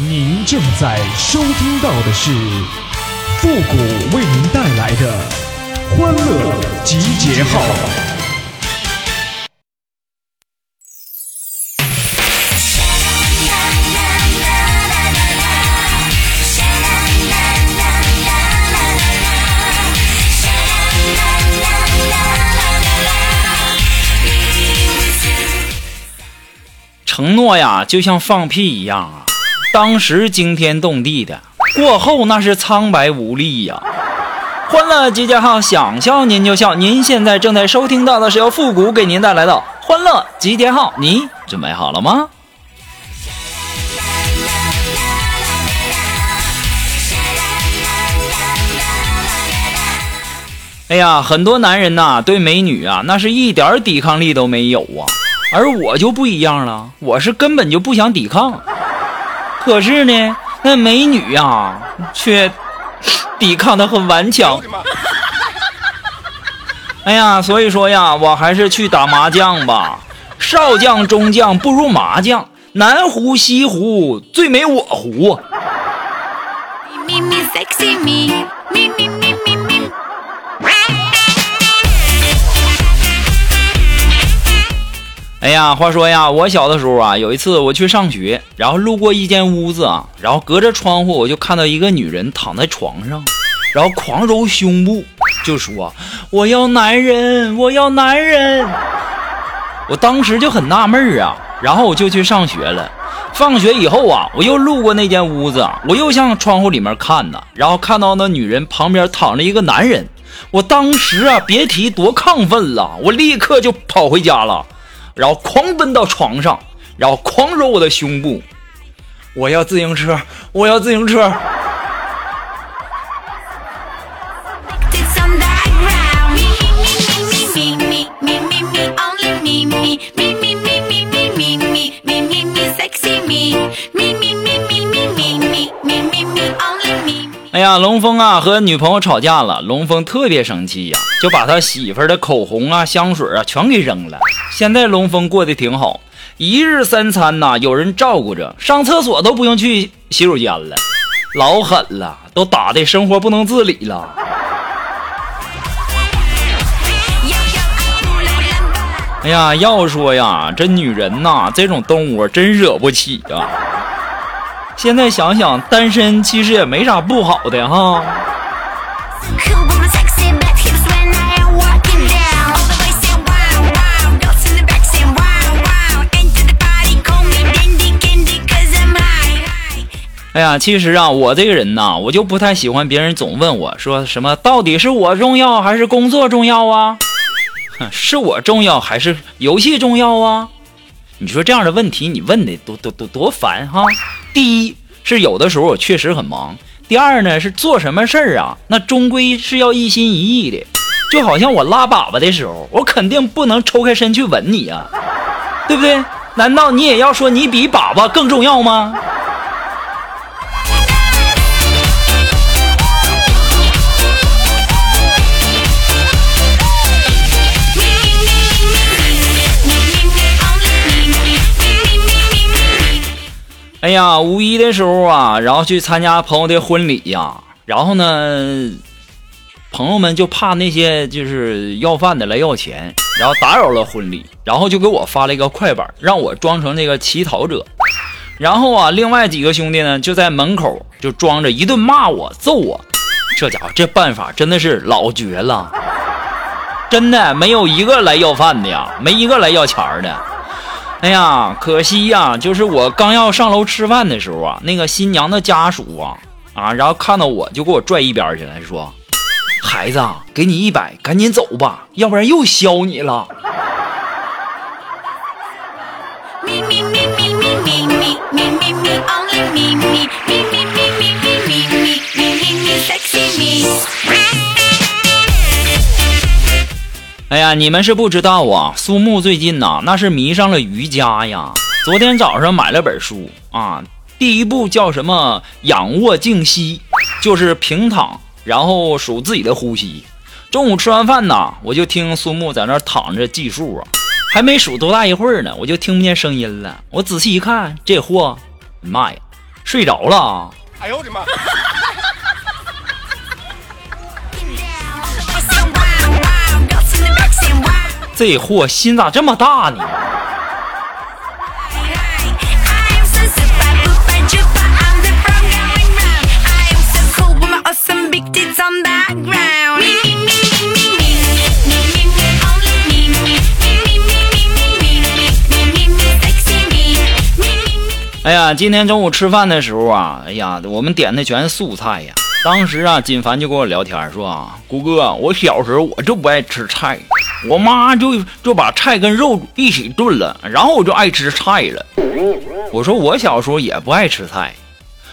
您正在收听到的是复古为您带来的欢乐集结号。承诺呀，就像放屁一样啊，当时惊天动地的，过后那是苍白无力呀。欢乐集结号，想笑您就笑。您现在正在收听到的是由复古给您带来的欢乐集结号，你准备好了吗？哎呀，很多男人呐，对美女啊，那是一点抵抗力都没有啊。而我就不一样了，我是根本就不想抵抗。可是呢，那美女呀，却抵抗的很顽强。哎呀，所以说呀，我还是去打麻将吧。少将中将不如麻将，南湖西湖最美我湖。哎呀，话说呀，我小的时候啊，有一次我去上学，然后路过一间屋子啊，然后隔着窗户我就看到一个女人躺在床上，然后狂揉胸部，就说：“我要男人，我要男人。”我当时就很纳闷啊，然后我就去上学了。放学以后啊，我又路过那间屋子，我又向窗户里面看呢，然后看到那女人旁边躺着一个男人，我当时啊，别提多亢奋了，我立刻就跑回家了。然后狂奔到床上，然后狂揉我的胸部。我要自行车，我要自行车。哎呀，龙峰啊，和女朋友吵架了，龙峰特别生气呀，就把他媳妇儿的口红啊、香水啊全给扔了。现在龙峰过得挺好，一日三餐呐有人照顾着，上厕所都不用去洗手间了，老狠了，都打的生活不能自理了。哎呀，要说呀，这女人呐，这种动物真惹不起啊。现在想想，单身其实也没啥不好的哈。哎呀，其实啊，我这个人呐，我就不太喜欢别人总问我说什么，到底是我重要还是工作重要啊？是我重要还是游戏重要啊？你说这样的问题，你问的多多多多烦哈！第一是有的时候我确实很忙，第二呢是做什么事儿啊，那终归是要一心一意的。就好像我拉粑粑的时候，我肯定不能抽开身去吻你呀，对不对？难道你也要说你比粑粑更重要吗？哎呀，五一的时候啊，然后去参加朋友的婚礼呀，然后呢，朋友们就怕那些就是要饭的来要钱，然后打扰了婚礼，然后就给我发了一个快板，让我装成那个乞讨者。然后啊，另外几个兄弟呢就在门口就装着一顿骂我、揍我。这家伙这办法真的是老绝了，真的没有一个来要饭的呀，没一个来要钱的。哎呀，可惜呀，就是我刚要上楼吃饭的时候啊，那个新娘的家属啊啊，然后看到我就给我拽一边去了，说：“孩子，给你一百，赶紧走吧，要不然又削你了。”哎呀，你们是不知道啊，苏木最近呐，那是迷上了瑜伽呀。昨天早上买了本书啊，第一步叫什么仰卧静息，就是平躺，然后数自己的呼吸。中午吃完饭呐，我就听苏木在那躺着计数啊，还没数多大一会儿呢，我就听不见声音了。我仔细一看，这货，妈呀，睡着了。哎呦我的妈！这货心咋这么大呢？哎呀，今天中午吃饭的时候啊，哎呀，我们点的全是素菜呀。当时啊，金凡就跟我聊天说啊，谷哥，我小时候我就不爱吃菜，我妈就就把菜跟肉一起炖了，然后我就爱吃菜了。我说我小时候也不爱吃菜，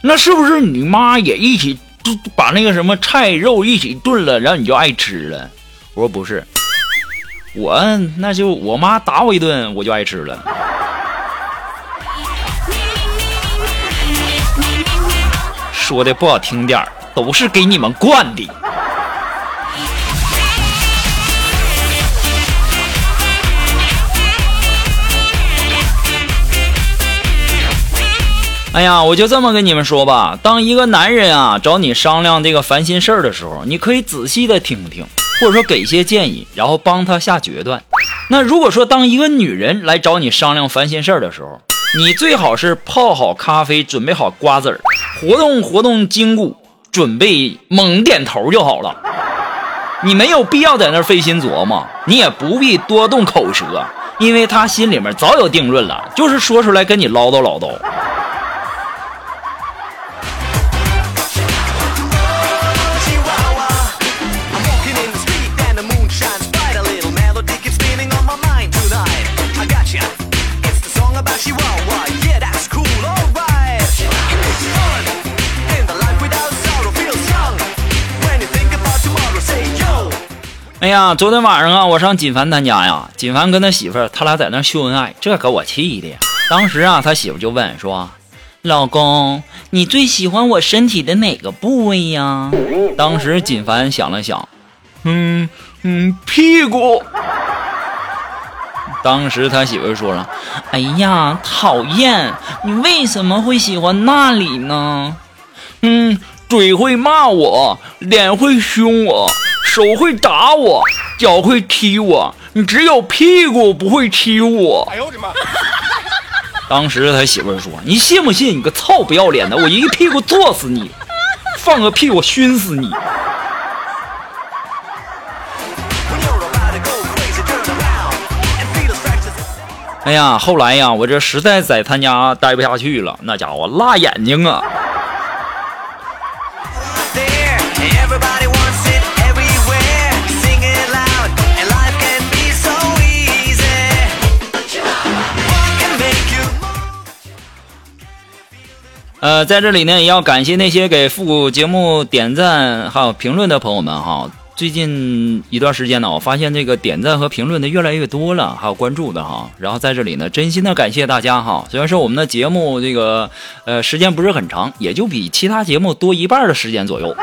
那是不是你妈也一起就把那个什么菜肉一起炖了，然后你就爱吃了？我说不是，我那就我妈打我一顿，我就爱吃了。说的不好听点儿都是给你们惯的。哎呀，我就这么跟你们说吧，当一个男人啊找你商量这个烦心事儿的时候，你可以仔细的听听，或者说给些建议，然后帮他下决断。那如果说当一个女人来找你商量烦心事儿的时候，你最好是泡好咖啡，准备好瓜子儿，活动活动筋骨，准备猛点头就好了。你没有必要在那儿费心琢磨，你也不必多动口舌，因为他心里面早有定论了，就是说出来跟你唠叨唠叨。哎呀，昨天晚上啊，我上锦凡他家呀，锦凡跟他媳妇儿，他俩在那秀恩爱，这给我气的。当时啊，他媳妇就问说：“老公，你最喜欢我身体的哪个部位呀？”当时锦凡想了想，嗯嗯，屁股。当时他媳妇说了：“哎呀，讨厌，你为什么会喜欢那里呢？”嗯，嘴会骂我，脸会凶我。手会打我，脚会踢我，你只有屁股不会踢我。哎呦我的妈！当时他媳妇说：“你信不信？你个操不要脸的，我一屁股坐死你，放个屁我熏死你。”哎呀，后来呀，我这实在在他家待不下去了，那家伙辣眼睛啊！呃，在这里呢，也要感谢那些给复古节目点赞还有评论的朋友们哈。最近一段时间呢，我发现这个点赞和评论的越来越多了，还有关注的哈。然后在这里呢，真心的感谢大家哈。虽然说我们的节目这个呃时间不是很长，也就比其他节目多一半的时间左右，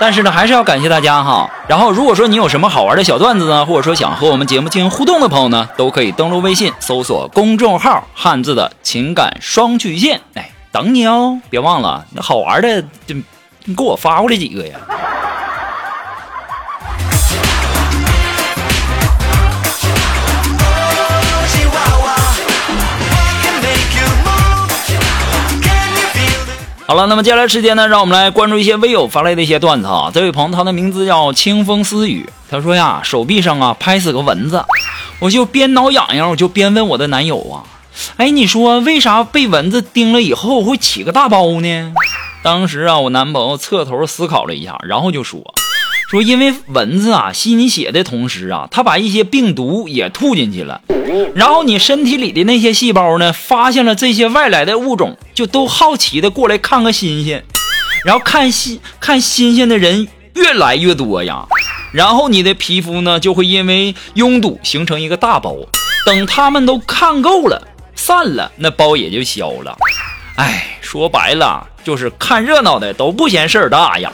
但是呢，还是要感谢大家哈。然后如果说你有什么好玩的小段子呢，或者说想和我们节目进行互动的朋友呢，都可以登录微信搜索公众号“汉字的情感双曲线”，哎。等你哦，别忘了那好玩的，就你给我发过来几个呀。好了，那么接下来时间呢，让我们来关注一些微友发来的一些段子啊。这位朋友他的名字叫清风私语，他说呀，手臂上啊拍死个蚊子，我就边挠痒痒，我就边问我的男友啊。哎，你说为啥被蚊子叮了以后会起个大包呢？当时啊，我男朋友侧头思考了一下，然后就说：“说因为蚊子啊吸你血的同时啊，它把一些病毒也吐进去了，然后你身体里的那些细胞呢，发现了这些外来的物种，就都好奇的过来看个新鲜，然后看新看新鲜的人越来越多呀，然后你的皮肤呢就会因为拥堵形成一个大包，等他们都看够了。”散了，那包也就消了。哎，说白了就是看热闹的都不嫌事儿大呀。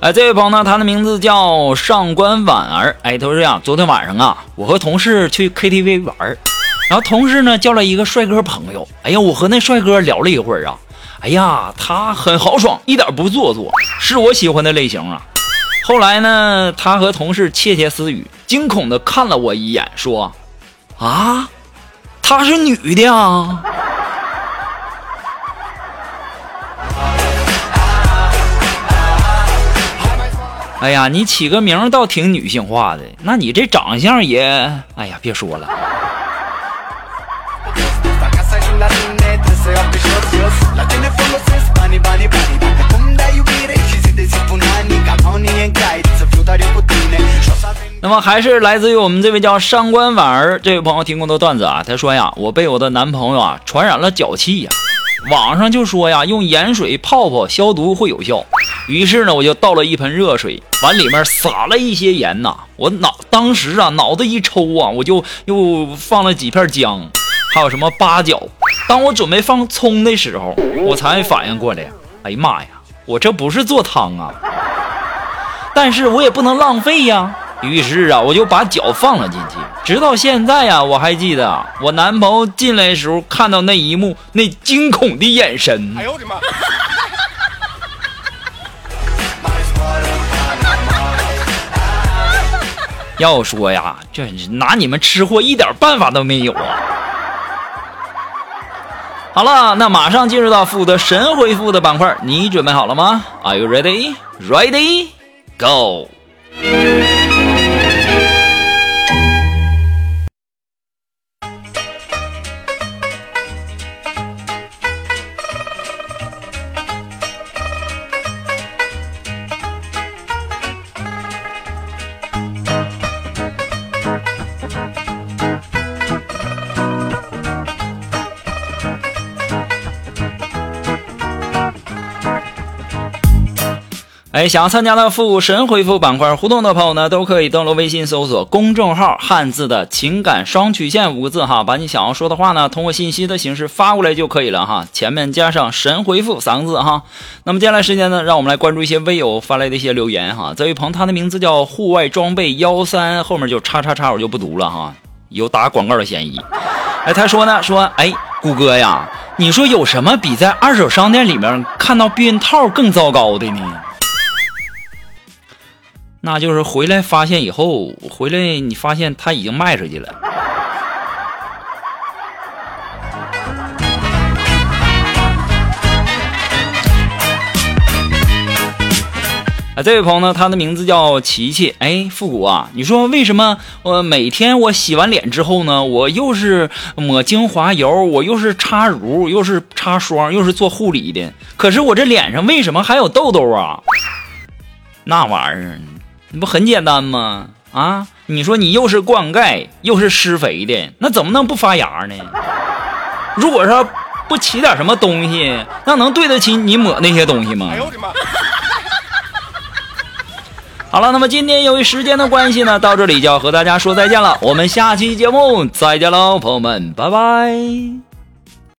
哎，这位朋友呢，他的名字叫上官婉儿。哎，他说呀，昨天晚上啊，我和同事去 KTV 玩然后同事呢叫了一个帅哥朋友。哎呀，我和那帅哥聊了一会儿啊，哎呀，他很豪爽，一点不做作，是我喜欢的类型啊。后来呢，他和同事窃窃私语，惊恐的看了我一眼，说：“啊，她是女的啊。”哎呀，你起个名倒挺女性化的，那你这长相也……哎呀，别说了。那么还是来自于我们这位叫上官婉儿这位朋友提供的段子啊，他说呀，我被我的男朋友啊传染了脚气呀，网上就说呀，用盐水泡泡消毒会有效。于是呢，我就倒了一盆热水，往里面撒了一些盐呐。我脑当时啊，脑子一抽啊，我就又放了几片姜，还有什么八角。当我准备放葱的时候，我才反应过来，哎呀妈呀，我这不是做汤啊！但是我也不能浪费呀。于是啊，我就把脚放了进去。直到现在呀，我还记得我男朋友进来的时候看到那一幕，那惊恐的眼神。哎呦我的妈！要说呀，这拿你们吃货一点办法都没有啊！好了，那马上进入到负责神回复的板块，你准备好了吗？Are you ready? Ready? Go! 哎，想要参加的复神回复板块互动的朋友呢，都可以登录微信搜索公众号“汉字的情感双曲线”五个字哈，把你想要说的话呢，通过信息的形式发过来就可以了哈，前面加上“神回复”三个字哈。那么接下来时间呢，让我们来关注一些微友发来的一些留言哈。这位朋友他的名字叫户外装备幺三，后面就叉叉叉，我就不读了哈，有打广告的嫌疑。哎，他说呢，说哎，谷歌呀，你说有什么比在二手商店里面看到避孕套更糟糕的呢？那就是回来发现以后，回来你发现他已经卖出去了。啊，这位朋友呢，他的名字叫琪琪。哎，复古啊，你说为什么我每天我洗完脸之后呢，我又是抹精华油，我又是擦乳，又是擦霜，又是做护理的，可是我这脸上为什么还有痘痘啊？那玩意儿。你不很简单吗？啊，你说你又是灌溉又是施肥的，那怎么能不发芽呢？如果说不起点什么东西，那能对得起你抹那些东西吗？哎呦我的妈！好了，那么今天由于时间的关系呢，到这里就要和大家说再见了。我们下期节目再见喽，朋友们，拜拜。